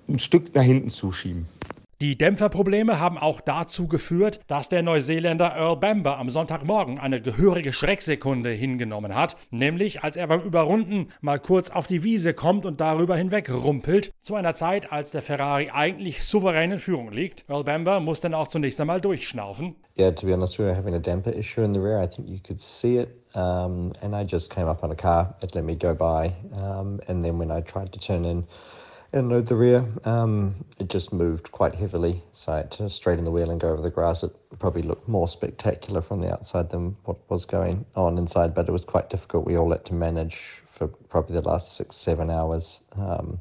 ein Stück nach hinten zuschieben. Die Dämpferprobleme haben auch dazu geführt, dass der Neuseeländer Earl Bamber am Sonntagmorgen eine gehörige Schrecksekunde hingenommen hat, nämlich als er beim Überrunden mal kurz auf die Wiese kommt und darüber hinweg rumpelt, zu einer Zeit, als der Ferrari eigentlich souverän in Führung liegt. Earl Bamber muss dann auch zunächst einmal durchschnaufen. Yeah, to be honest, we were having a damper issue in the rear. I think you could see it, um, and I just came up on a car. It let me go by, um, and then when I tried to turn in, and load the rear. Um, it just moved quite heavily, so I had to straighten the wheel and go over the grass. It probably looked more spectacular from the outside than what was going on inside, but it was quite difficult. We all had to manage for probably the last six, seven hours um,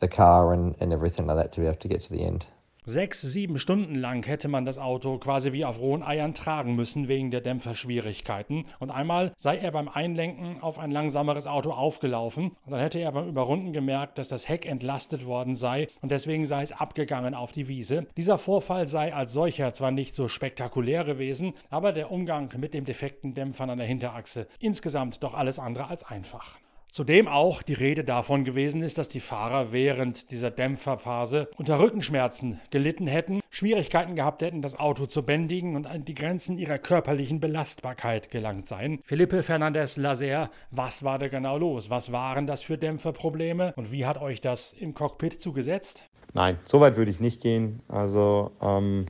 the car and, and everything like that to be able to get to the end. Sechs, sieben Stunden lang hätte man das Auto quasi wie auf rohen Eiern tragen müssen wegen der Dämpferschwierigkeiten. Und einmal sei er beim Einlenken auf ein langsameres Auto aufgelaufen und dann hätte er beim Überrunden gemerkt, dass das Heck entlastet worden sei und deswegen sei es abgegangen auf die Wiese. Dieser Vorfall sei als solcher zwar nicht so spektakulär gewesen, aber der Umgang mit dem defekten Dämpfern an der Hinterachse insgesamt doch alles andere als einfach. Zudem auch die Rede davon gewesen ist, dass die Fahrer während dieser Dämpferphase unter Rückenschmerzen gelitten hätten, Schwierigkeiten gehabt hätten, das Auto zu bändigen und an die Grenzen ihrer körperlichen Belastbarkeit gelangt seien. Felipe Fernandez Laser, was war da genau los? Was waren das für Dämpferprobleme und wie hat euch das im Cockpit zugesetzt? Nein, so weit würde ich nicht gehen. Also, ähm,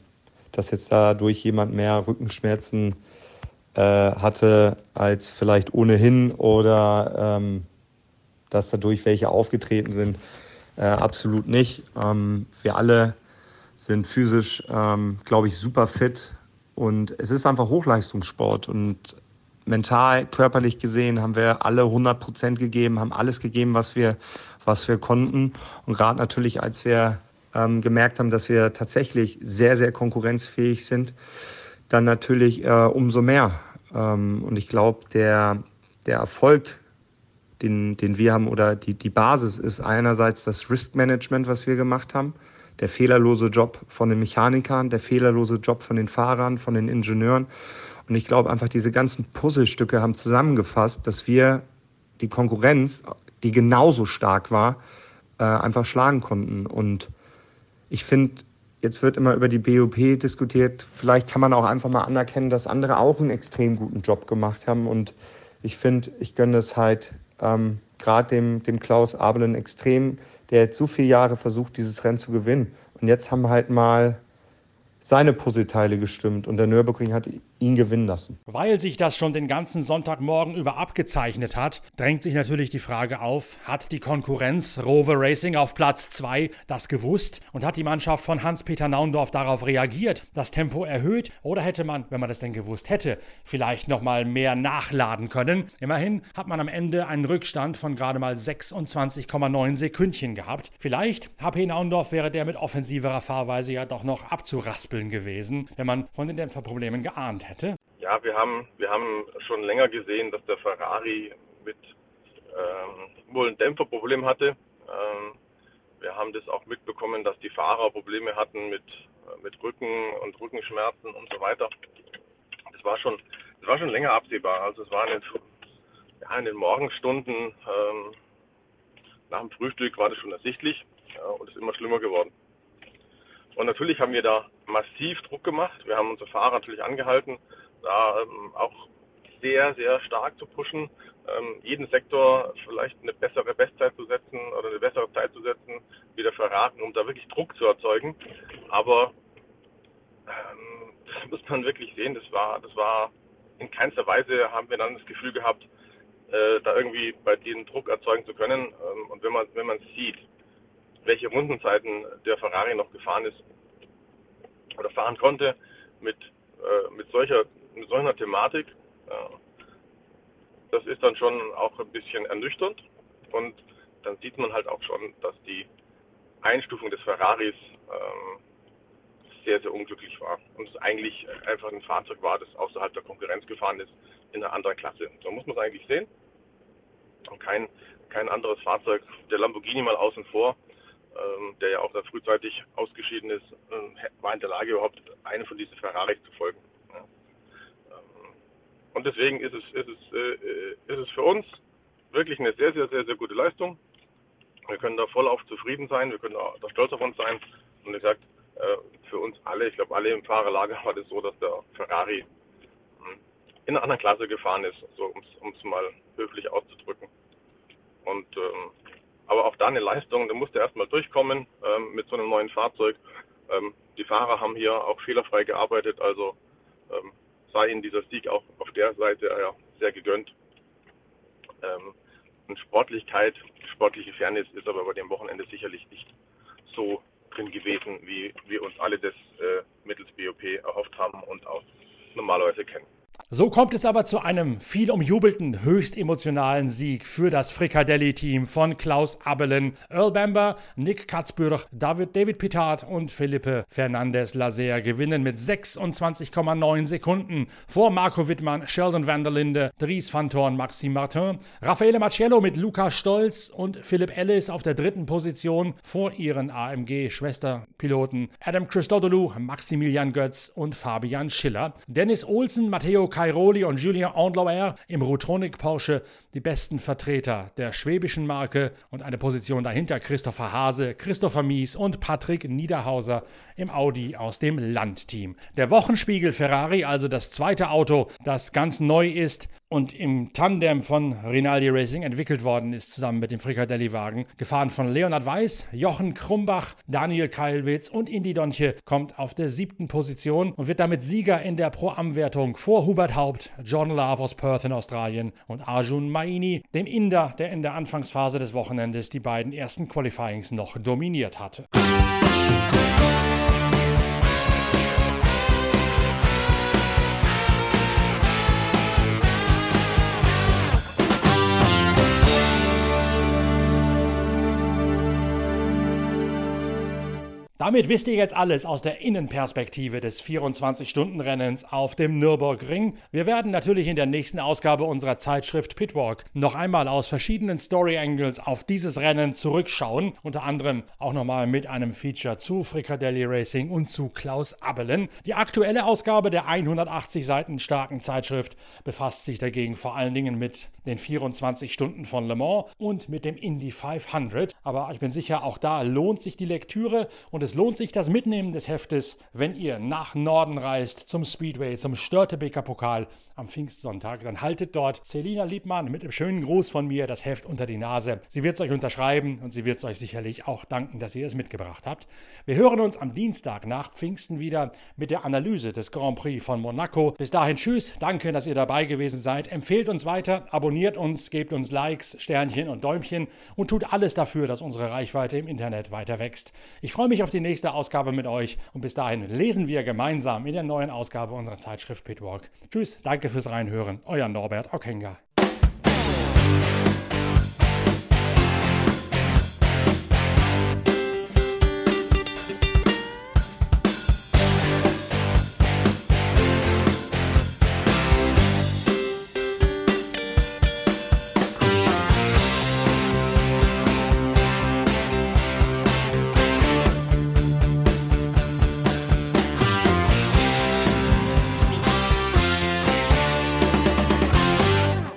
dass jetzt dadurch jemand mehr Rückenschmerzen äh, hatte als vielleicht ohnehin oder ähm, dass dadurch welche aufgetreten sind. Äh, absolut nicht. Ähm, wir alle sind physisch, ähm, glaube ich, super fit und es ist einfach Hochleistungssport und mental, körperlich gesehen haben wir alle 100 Prozent gegeben, haben alles gegeben, was wir, was wir konnten und gerade natürlich, als wir ähm, gemerkt haben, dass wir tatsächlich sehr, sehr konkurrenzfähig sind, dann natürlich äh, umso mehr. Ähm, und ich glaube, der, der Erfolg den, den wir haben oder die, die Basis ist einerseits das Risk Management, was wir gemacht haben, der fehlerlose Job von den Mechanikern, der fehlerlose Job von den Fahrern, von den Ingenieuren. Und ich glaube einfach, diese ganzen Puzzlestücke haben zusammengefasst, dass wir die Konkurrenz, die genauso stark war, äh, einfach schlagen konnten. Und ich finde, jetzt wird immer über die BOP diskutiert. Vielleicht kann man auch einfach mal anerkennen, dass andere auch einen extrem guten Job gemacht haben. Und ich finde, ich gönne es halt ähm, gerade dem, dem Klaus Abelen extrem, der jetzt so viele Jahre versucht, dieses Rennen zu gewinnen. Und jetzt haben halt mal seine Puzzleteile gestimmt und der Nürburgring hat ihn gewinnen lassen. Weil sich das schon den ganzen Sonntagmorgen über abgezeichnet hat, drängt sich natürlich die Frage auf, hat die Konkurrenz Rover Racing auf Platz 2 das gewusst und hat die Mannschaft von Hans-Peter Naundorf darauf reagiert, das Tempo erhöht oder hätte man, wenn man das denn gewusst hätte, vielleicht nochmal mehr nachladen können? Immerhin hat man am Ende einen Rückstand von gerade mal 26,9 Sekündchen gehabt. Vielleicht, HP Naundorf wäre der mit offensiverer Fahrweise ja doch noch abzuraspeln gewesen, wenn man von den Dämpferproblemen geahnt hätte hätte? Ja, wir haben, wir haben schon länger gesehen, dass der Ferrari mit ähm, wohl ein Dämpferproblem hatte. Ähm, wir haben das auch mitbekommen, dass die Fahrer Probleme hatten mit, äh, mit Rücken und Rückenschmerzen und so weiter. Das war schon, das war schon länger absehbar. Also es war in den, ja, in den Morgenstunden ähm, nach dem Frühstück war das schon ersichtlich ja, und ist immer schlimmer geworden. Und natürlich haben wir da massiv Druck gemacht. Wir haben unsere Fahrer natürlich angehalten, da ähm, auch sehr, sehr stark zu pushen, ähm, jeden Sektor vielleicht eine bessere Bestzeit zu setzen oder eine bessere Zeit zu setzen, wie der Ferrari, um da wirklich Druck zu erzeugen. Aber ähm, das *laughs* muss man wirklich sehen, das war, das war in keinster Weise haben wir dann das Gefühl gehabt, äh, da irgendwie bei denen Druck erzeugen zu können. Ähm, und wenn man, wenn man sieht, welche Rundenzeiten der Ferrari noch gefahren ist oder fahren konnte mit, äh, mit, solcher, mit solcher Thematik. Äh, das ist dann schon auch ein bisschen ernüchternd und dann sieht man halt auch schon, dass die Einstufung des Ferraris ähm, sehr, sehr unglücklich war und es eigentlich einfach ein Fahrzeug war, das außerhalb der Konkurrenz gefahren ist in einer anderen Klasse. So muss man es eigentlich sehen. Und kein, kein anderes Fahrzeug, der Lamborghini mal außen vor, ähm, der ja auch da frühzeitig ausgeschieden ist, äh, war in der Lage, überhaupt einem von diesen Ferraris zu folgen. Ja. Ähm, und deswegen ist es, ist, es, äh, ist es für uns wirklich eine sehr, sehr, sehr, sehr gute Leistung. Wir können da voll auf zufrieden sein, wir können da stolz auf uns sein. Und wie gesagt, äh, für uns alle, ich glaube alle im Fahrerlager war das so, dass der Ferrari hm, in einer anderen Klasse gefahren ist, so um es mal höflich auszudrücken. Und ähm, aber auch da eine Leistung, da musste erstmal durchkommen ähm, mit so einem neuen Fahrzeug. Ähm, die Fahrer haben hier auch fehlerfrei gearbeitet, also ähm, sei ihnen dieser Sieg auch auf der Seite ja, sehr gegönnt. Ähm, und Sportlichkeit, sportliche Fairness ist aber bei dem Wochenende sicherlich nicht so drin gewesen, wie wir uns alle das äh, mittels BOP erhofft haben und auch normalerweise kennen. So kommt es aber zu einem viel umjubelten, höchst emotionalen Sieg für das Frikadelli-Team von Klaus Abelen, Earl Bamber, Nick Katzbürch, David, David Pittard und Felipe Fernandez Laser gewinnen mit 26,9 Sekunden vor Marco Wittmann, Sheldon van der Linde, Dries van Thorn, Maxime Martin, Raffaele Marcello mit Luca Stolz und Philipp Ellis auf der dritten Position vor ihren AMG-Schwesterpiloten Adam Christodoulou, Maximilian Götz und Fabian Schiller. Dennis Olsen, Matteo Cairoli und Julien Andlauer im Rutronic Porsche die besten Vertreter der schwäbischen Marke und eine Position dahinter Christopher Hase, Christopher Mies und Patrick Niederhauser im Audi aus dem Landteam. Der Wochenspiegel Ferrari, also das zweite Auto, das ganz neu ist und im Tandem von Rinaldi Racing entwickelt worden ist, zusammen mit dem Frikadelli-Wagen, gefahren von Leonhard Weiß, Jochen Krumbach, Daniel Keilwitz und Indy Donche, kommt auf der siebten Position und wird damit Sieger in der Pro-Am-Wertung vor Hubert Haupt, John Love aus Perth in Australien und Arjun Maini, dem Inder, der in der Anfangsphase des Wochenendes die beiden ersten Qualifyings noch dominiert hatte. Damit wisst ihr jetzt alles aus der Innenperspektive des 24-Stunden-Rennens auf dem Nürburgring. Wir werden natürlich in der nächsten Ausgabe unserer Zeitschrift Pitwalk noch einmal aus verschiedenen Story Angles auf dieses Rennen zurückschauen. Unter anderem auch nochmal mit einem Feature zu Fricadelli Racing und zu Klaus Abelen. Die aktuelle Ausgabe der 180 Seiten starken Zeitschrift befasst sich dagegen vor allen Dingen mit den 24 Stunden von Le Mans und mit dem Indy 500. Aber ich bin sicher, auch da lohnt sich die Lektüre und es lohnt sich das Mitnehmen des Heftes, wenn ihr nach Norden reist zum Speedway, zum Störtebeker Pokal am Pfingstsonntag. Dann haltet dort Selina Liebmann mit einem schönen Gruß von mir das Heft unter die Nase. Sie wird es euch unterschreiben und sie wird es euch sicherlich auch danken, dass ihr es mitgebracht habt. Wir hören uns am Dienstag nach Pfingsten wieder mit der Analyse des Grand Prix von Monaco. Bis dahin tschüss, danke, dass ihr dabei gewesen seid. Empfehlt uns weiter, abonniert uns, gebt uns Likes, Sternchen und Däumchen und tut alles dafür, dass unsere Reichweite im Internet weiter wächst. Ich freue mich auf die nächste Ausgabe mit euch und bis dahin lesen wir gemeinsam in der neuen Ausgabe unserer Zeitschrift Pitwalk. Tschüss, danke fürs Reinhören. Euer Norbert Okenga.